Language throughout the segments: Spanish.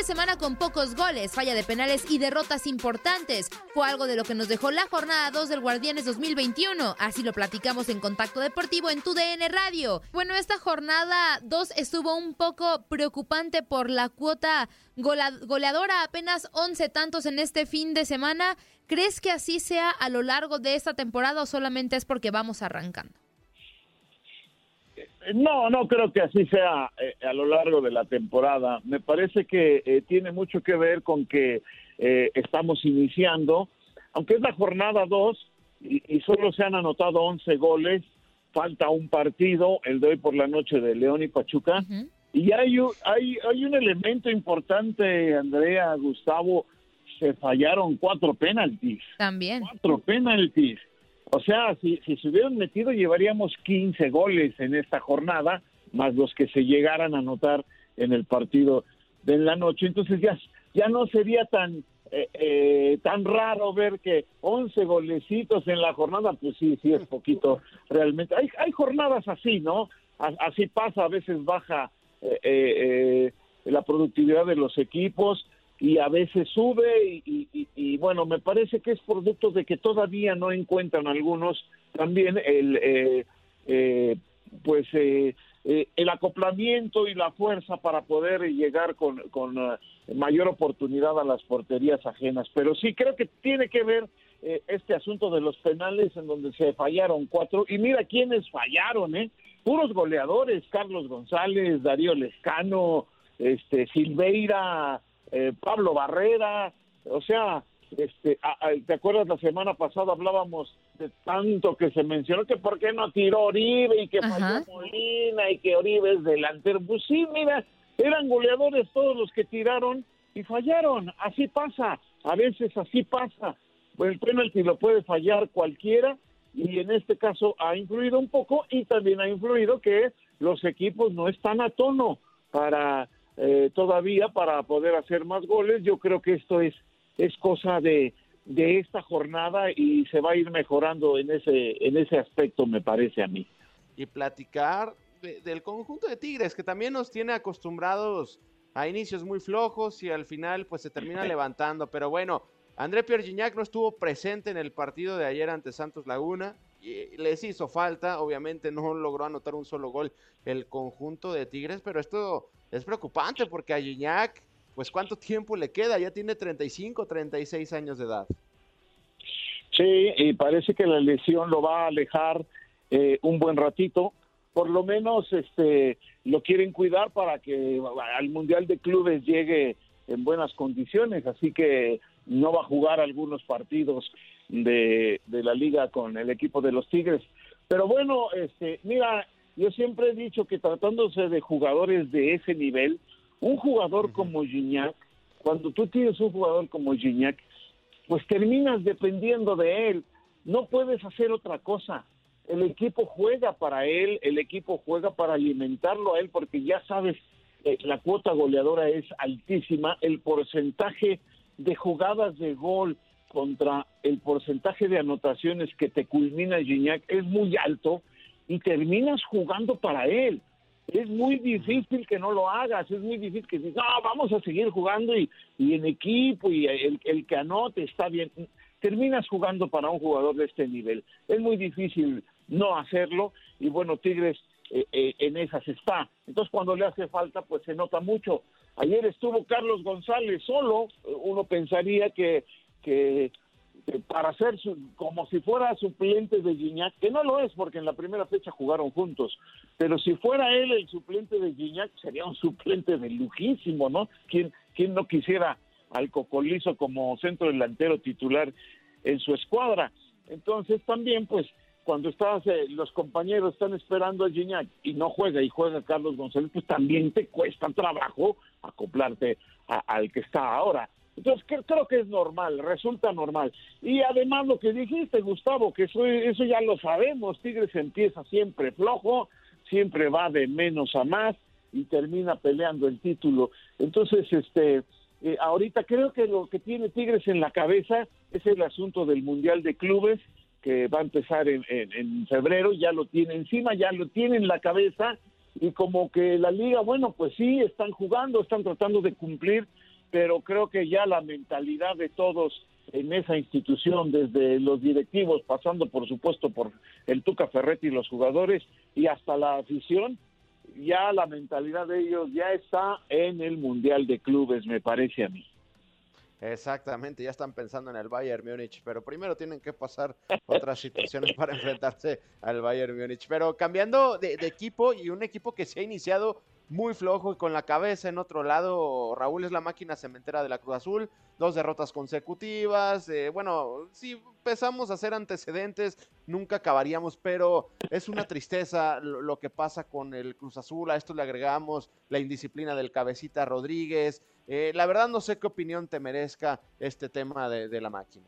De semana con pocos goles, falla de penales y derrotas importantes. Fue algo de lo que nos dejó la jornada 2 del Guardianes 2021. Así lo platicamos en Contacto Deportivo en tu DN Radio. Bueno, esta jornada 2 estuvo un poco preocupante por la cuota goleadora, apenas 11 tantos en este fin de semana. ¿Crees que así sea a lo largo de esta temporada o solamente es porque vamos arrancando? No, no creo que así sea eh, a lo largo de la temporada. Me parece que eh, tiene mucho que ver con que eh, estamos iniciando, aunque es la jornada 2 y, y solo se han anotado 11 goles, falta un partido, el de hoy por la noche de León y Pachuca, y hay, un- hay, hay un elemento importante, Andrea, Gustavo, se fallaron cuatro penaltis También. cuatro penaltis. O sea, si, si se hubieran metido, llevaríamos 15 goles en esta jornada, más los que se llegaran a anotar en el partido de la noche. Entonces ya, ya no sería tan eh, eh, tan raro ver que 11 golecitos en la jornada, pues sí, sí es poquito realmente. Hay, hay jornadas así, ¿no? Así pasa, a veces baja eh, eh, eh, la productividad de los equipos y a veces sube y, y- bueno, me parece que es producto de que todavía no encuentran algunos también el eh, eh, pues eh, eh, el acoplamiento y la fuerza para poder llegar con, con eh, mayor oportunidad a las porterías ajenas. Pero sí creo que tiene que ver eh, este asunto de los penales en donde se fallaron cuatro y mira quiénes fallaron, ¿eh? Puros goleadores, Carlos González, Darío Lescano, este Silveira, eh, Pablo Barrera, o sea, este, a- a- ¿te acuerdas la semana pasada hablábamos de tanto que se mencionó que por qué no tiró Oribe y que falló Molina y que Oribe es delantero? Pues sí, mira, eran goleadores todos los que tiraron y fallaron, así pasa, a veces así pasa. Pues el penalti lo puede fallar cualquiera y en este caso ha influido un poco y también ha influido que los equipos no están a tono para eh, todavía para poder hacer más goles. Yo creo que esto es es cosa de de esta jornada y se va a ir mejorando en ese en ese aspecto me parece a mí. y platicar de- del conjunto de Tigres, que también nos tiene acostumbrados a inicios muy flojos y al final pues se termina levantando. Pero bueno, André Pierre Gignac no estuvo presente en el partido de ayer ante Santos Laguna. Y les hizo falta, obviamente no logró anotar un solo gol el conjunto de Tigres, pero esto es preocupante porque a Gignac, pues cuánto tiempo le queda, ya tiene 35, 36 años de edad. Sí, y parece que la lesión lo va a alejar eh, un buen ratito. Por lo menos este lo quieren cuidar para que al Mundial de Clubes llegue en buenas condiciones, así que no va a jugar algunos partidos de, de la liga con el equipo de los Tigres. Pero bueno, este, mira, yo siempre he dicho que tratándose de jugadores de ese nivel, un jugador como Gignac, cuando tú tienes un jugador como Gignac, pues terminas dependiendo de él. No puedes hacer otra cosa. El equipo juega para él, el equipo juega para alimentarlo a él, porque ya sabes, eh, la cuota goleadora es altísima, el porcentaje de jugadas de gol contra el porcentaje de anotaciones que te culmina Gignac es muy alto y terminas jugando para él. Es muy difícil que no lo hagas, es muy difícil que digas, no, vamos a seguir jugando y, y en equipo y el, el que anote está bien. Terminas jugando para un jugador de este nivel. Es muy difícil no hacerlo y bueno, Tigres eh, eh, en esas está. Entonces cuando le hace falta, pues se nota mucho. Ayer estuvo Carlos González solo, uno pensaría que, que para ser su, como si fuera suplente de Gignac, que no lo es porque en la primera fecha jugaron juntos, pero si fuera él el suplente de Gignac sería un suplente de lujísimo, ¿no? ¿Quién, quién no quisiera al Cocolizo como centro delantero titular en su escuadra? Entonces también pues cuando estás, eh, los compañeros están esperando a Gignac y no juega y juega Carlos González, pues también te cuesta trabajo acoplarte al que está ahora. Entonces creo que es normal, resulta normal. Y además lo que dijiste, Gustavo, que eso, eso ya lo sabemos, Tigres empieza siempre flojo, siempre va de menos a más y termina peleando el título. Entonces, este, eh, ahorita creo que lo que tiene Tigres en la cabeza es el asunto del Mundial de Clubes, que va a empezar en, en, en febrero, ya lo tiene encima, ya lo tiene en la cabeza, y como que la liga, bueno, pues sí, están jugando, están tratando de cumplir pero creo que ya la mentalidad de todos en esa institución, desde los directivos, pasando por supuesto por el Tuca Ferretti y los jugadores y hasta la afición, ya la mentalidad de ellos ya está en el Mundial de Clubes, me parece a mí. Exactamente, ya están pensando en el Bayern Múnich, pero primero tienen que pasar otras situaciones para enfrentarse al Bayern Múnich. Pero cambiando de, de, equipo y un equipo que se ha iniciado muy flojo y con la cabeza en otro lado. Raúl es la máquina cementera de la Cruz Azul, dos derrotas consecutivas. Eh, bueno, si empezamos a hacer antecedentes, nunca acabaríamos, pero es una tristeza lo, que pasa con el Cruz Azul. A esto le agregamos la indisciplina del cabecita Rodríguez. Eh, la verdad no sé qué opinión te merezca este tema de, la máquina.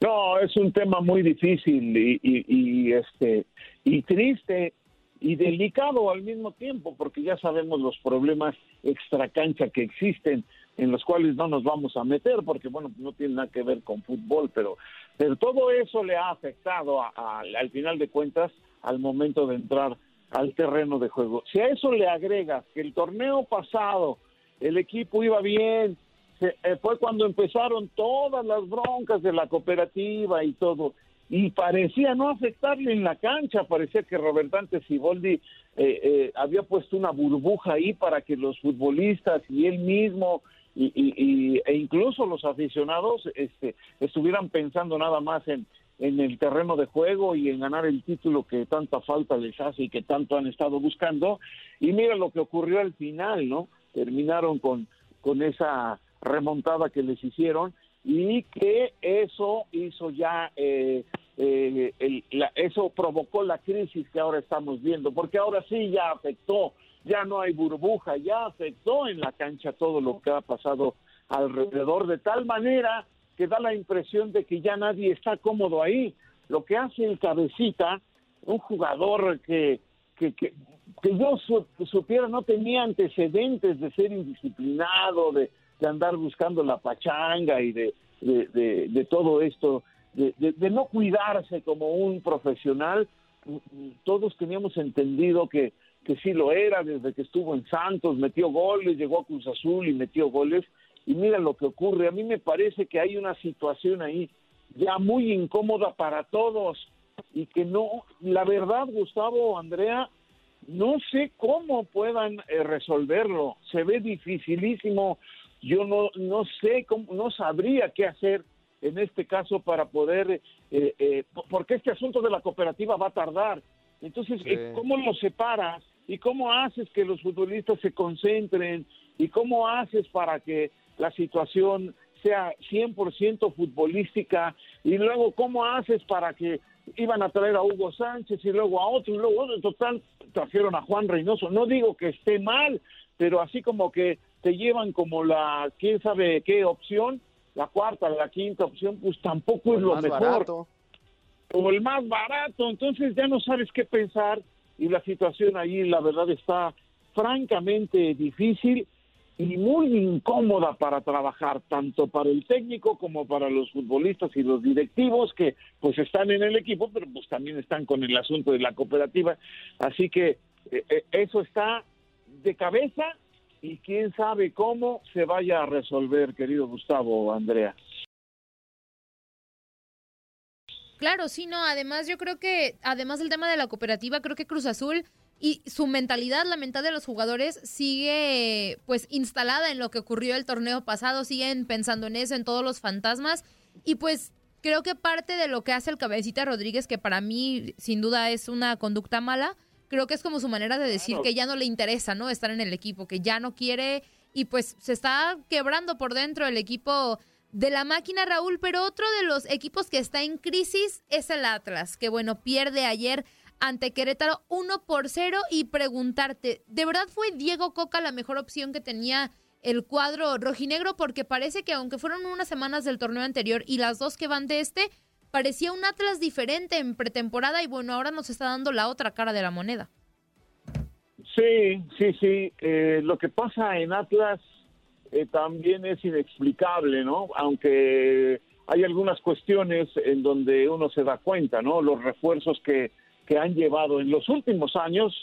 No, es un tema muy difícil y este y triste y delicado al mismo tiempo, porque ya sabemos los problemas extracancha que existen, en los cuales no nos vamos a meter, porque bueno, no tiene nada que ver con fútbol, pero, pero todo eso le ha afectado a, al final de cuentas al momento de entrar al terreno de juego. Si a eso le agregas que el torneo pasado el equipo iba bien, se, eh, fue cuando empezaron todas las broncas de la cooperativa y todo, y parecía no afectarle en la cancha, parecía que Robertante Siboldi eh, eh, había puesto una burbuja ahí para que los futbolistas y él mismo y, e incluso los aficionados este, estuvieran pensando nada más en, en el terreno de juego y en ganar el título que tanta falta les hace y que tanto han estado buscando. Y mira lo que ocurrió al final, ¿no? Terminaron con, con esa remontada que les hicieron y que eso hizo ya eh, eh, el, la, eso provocó la crisis que ahora estamos viendo, porque ahora sí ya afectó, ya no hay burbuja, ya afectó en la cancha todo lo que ha pasado alrededor, de tal manera que da la impresión de que ya nadie está cómodo ahí. Lo que hace el cabecita, un jugador que, que, que, yo su, supiera no tenía antecedentes de ser indisciplinado, de, de andar buscando la pachanga y de, de, de todo esto de, no cuidarse como un profesional, todos teníamos entendido que, que sí lo era desde que estuvo en Santos, metió goles, llegó a Cruz Azul y metió goles, y mira lo que ocurre, a mí me parece que hay una situación ahí ya muy incómoda para todos y que no, la verdad, Gustavo, Andrea, no sé cómo puedan eh, resolverlo, se ve dificilísimo, yo no, no sé cómo, no sabría qué hacer en este caso para poder, eh, eh, porque este asunto de la cooperativa va a tardar. Entonces, eh, ¿cómo lo separas? ¿Y cómo haces que los futbolistas se concentren? ¿Y cómo haces para que la situación sea 100% futbolística? Y luego, ¿cómo haces para que iban a traer a Hugo Sánchez y luego a otro y luego otro? En total, trajeron a Juan Reynoso. No digo que esté mal, pero así como que te llevan como la, quién sabe qué opción, la cuarta, la quinta opción, pues tampoco es lo mejor. O el más barato, entonces ya no sabes qué pensar y la situación ahí, la verdad, está francamente difícil y muy incómoda para trabajar, tanto para el técnico como para los futbolistas y los directivos que pues están en el equipo, pero pues también están con el asunto de la cooperativa. Así que eh, eh, eso está de cabeza y quién sabe cómo se vaya a resolver, querido Gustavo Andrea. Claro, sí, no, además yo creo que, además del tema de la cooperativa, creo que Cruz Azul y su mentalidad, la mentalidad de los jugadores sigue pues instalada en lo que ocurrió el torneo pasado, siguen pensando en eso, en todos los fantasmas y pues creo que parte de lo que hace el cabecita Rodríguez, que para mí sin duda es una conducta mala, creo que es como su manera de decir que ya no le interesa, ¿no? Estar en el equipo, que ya no quiere y pues se está quebrando por dentro el equipo de la máquina Raúl, pero otro de los equipos que está en crisis es el Atlas, que bueno, pierde ayer ante Querétaro 1 por 0 y preguntarte, ¿de verdad fue Diego Coca la mejor opción que tenía el cuadro rojinegro? Porque parece que aunque fueron unas semanas del torneo anterior y las dos que van de este, parecía un Atlas diferente en pretemporada y bueno, ahora nos está dando la otra cara de la moneda. Sí, sí, sí. Eh, lo que pasa en Atlas eh, también es inexplicable, ¿no? Aunque hay algunas cuestiones en donde uno se da cuenta, ¿no? Los refuerzos que, que han llevado en los últimos años,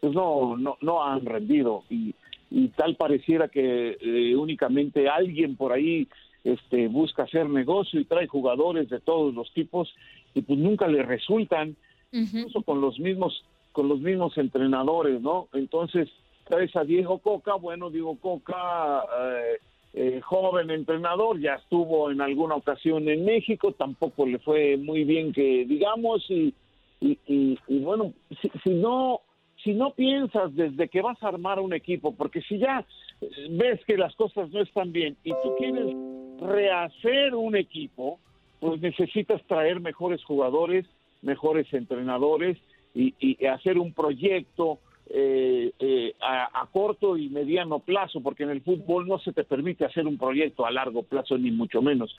pues no, no, no han rendido y, y tal pareciera que eh, únicamente alguien por ahí este, busca hacer negocio y trae jugadores de todos los tipos y pues nunca le resultan, incluso con los mismos con los mismos entrenadores, ¿no? Entonces traes a Diego Coca, bueno, Diego Coca, eh, eh, joven entrenador, ya estuvo en alguna ocasión en México, tampoco le fue muy bien que digamos y, y, y, bueno, si, si no si no piensas desde que vas a armar un equipo, porque si ya ves que las cosas no están bien y tú quieres rehacer un equipo, pues necesitas traer mejores jugadores, mejores entrenadores y, hacer un proyecto eh, eh, a, corto y mediano plazo, porque en el fútbol no se te permite hacer un proyecto a largo plazo, ni mucho menos.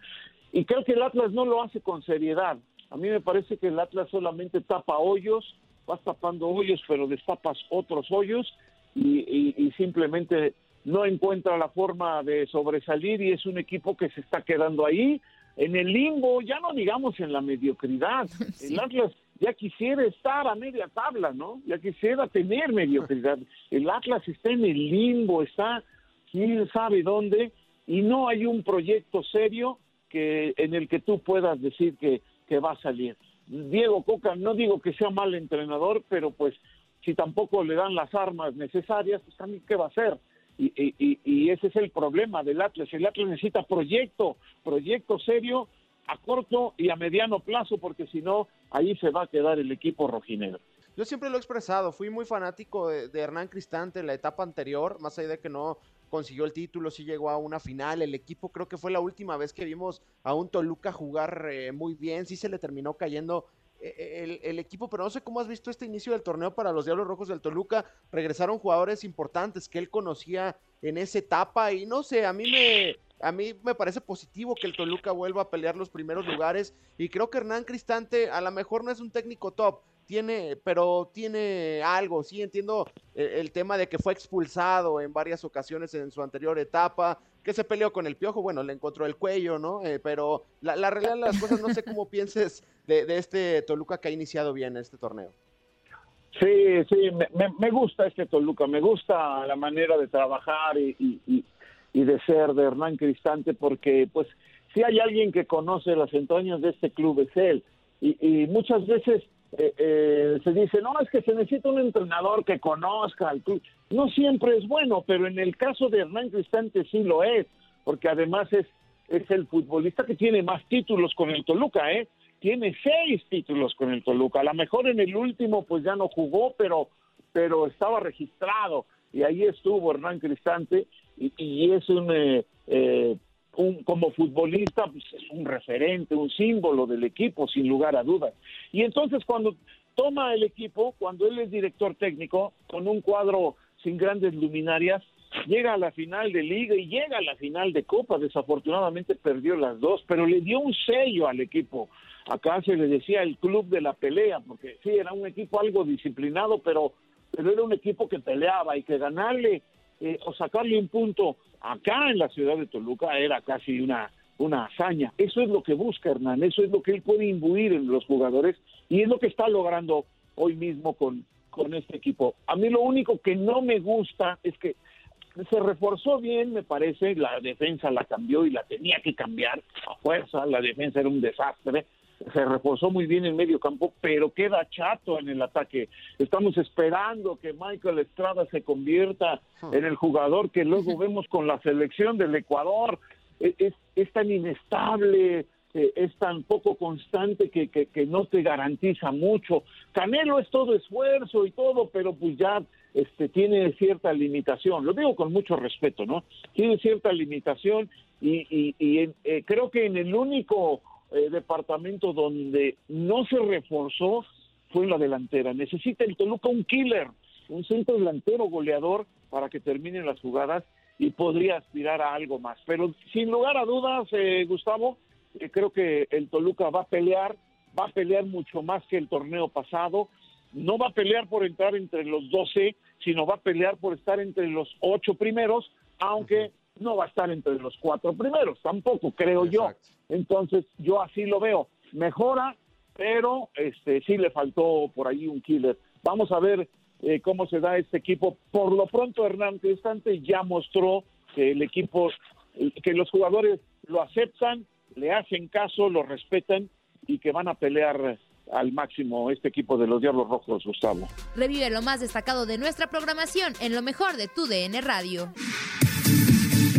Y creo que el Atlas no lo hace con seriedad. A mí me parece que el Atlas solamente tapa hoyos, vas tapando hoyos, pero destapas otros hoyos y simplemente no encuentra la forma de sobresalir y es un equipo que se está quedando ahí en el limbo, ya no digamos en la mediocridad. El Atlas ya quisiera estar a media tabla, ¿no? Ya quisiera tener mediocridad. El Atlas está en el limbo, está quién sabe dónde y no hay un proyecto serio que en el que tú puedas decir que, que va a salir. Diego Coca, no digo que sea mal entrenador, pero pues si tampoco le dan las armas necesarias, pues también qué va a hacer y, ese es el problema del Atlas. El Atlas necesita proyecto, proyecto serio a corto y a mediano plazo, porque si no, ahí se va a quedar el equipo rojinegro. Yo siempre lo he expresado, fui muy fanático de, Hernán Cristante en la etapa anterior, más allá de que no consiguió el título, sí llegó a una final, el equipo creo que fue la última vez que vimos a un Toluca jugar eh, muy bien, sí se le terminó cayendo eh, el, equipo, pero no sé cómo has visto este inicio del torneo para los Diablos Rojos del Toluca. Regresaron jugadores importantes que él conocía en esa etapa y no sé, a mí me, a mí me parece positivo que el Toluca vuelva a pelear los primeros lugares y creo que Hernán Cristante a lo mejor no es un técnico top, tiene, pero tiene algo, sí entiendo el, el, tema de que fue expulsado en varias ocasiones en su anterior etapa, que se peleó con el piojo, bueno, le encontró el cuello, ¿no? Eh, pero la, realidad de las cosas, no sé cómo pienses de, este Toluca que ha iniciado bien este torneo. Sí, sí, me, gusta este Toluca, me gusta la manera de trabajar y, de ser de Hernán Cristante, porque pues si hay alguien que conoce las entrañas de este club es él. Y, muchas veces eh, eh, se dice, no, es que se necesita un entrenador que conozca al club. No siempre es bueno, pero en el caso de Hernán Cristante sí lo es, porque además es es el futbolista que tiene más títulos con el Toluca, ¿eh? Tiene seis títulos con el Toluca. A lo mejor en el último pues ya no jugó, pero, pero estaba registrado. Y ahí estuvo Hernán Cristante y, y es un, eh, eh, un, como futbolista pues es un referente, un símbolo del equipo, sin lugar a dudas. Y entonces cuando toma el equipo, cuando él es director técnico, con un cuadro sin grandes luminarias, llega a la final de liga y llega a la final de copa. Desafortunadamente perdió las dos, pero le dio un sello al equipo. Acá se le decía el club de la pelea, porque sí, era un equipo algo disciplinado, pero, pero era un equipo que peleaba y que ganarle eh, o sacarle un punto acá en la ciudad de Toluca era casi una, una hazaña. Eso es lo que busca Hernán, eso es lo que él puede imbuir en los jugadores y es lo que está logrando hoy mismo con, con este equipo. A mí lo único que no me gusta es que se reforzó bien, me parece, la defensa la cambió y la tenía que cambiar a fuerza, la defensa era un desastre, se reforzó muy bien en medio campo, pero queda chato en el ataque. Estamos esperando que Michael Estrada se convierta en el jugador que luego vemos con la selección del Ecuador. Es, es, es tan inestable, eh, es tan poco constante que, que, que, no te garantiza mucho. Canelo es todo esfuerzo y todo, pero pues ya este, tiene cierta limitación. Lo digo con mucho respeto, ¿no? Tiene cierta limitación y, y, y eh, creo que en el único eh, departamento donde no se reforzó fue en la delantera. Necesita el Toluca un killer, un centro delantero goleador para que terminen las jugadas y podría aspirar a algo más. Pero sin lugar a dudas, eh, Gustavo, eh, creo que el Toluca va a pelear, va a pelear mucho más que el torneo pasado. No va a pelear por entrar entre los 12, sino va a pelear por estar entre los ocho primeros, aunque no va a estar entre los cuatro primeros, tampoco creo Exacto. yo. Entonces, yo así lo veo. Mejora, pero este sí le faltó por ahí un killer. Vamos a ver eh, cómo se da este equipo. Por lo pronto, Hernán Cristante ya mostró que el equipo, que los jugadores lo aceptan, le hacen caso, lo respetan y que van a pelear al máximo este equipo de los Diablos Rojos, Gustavo. Revive lo más destacado de nuestra programación en lo mejor de tu DN Radio.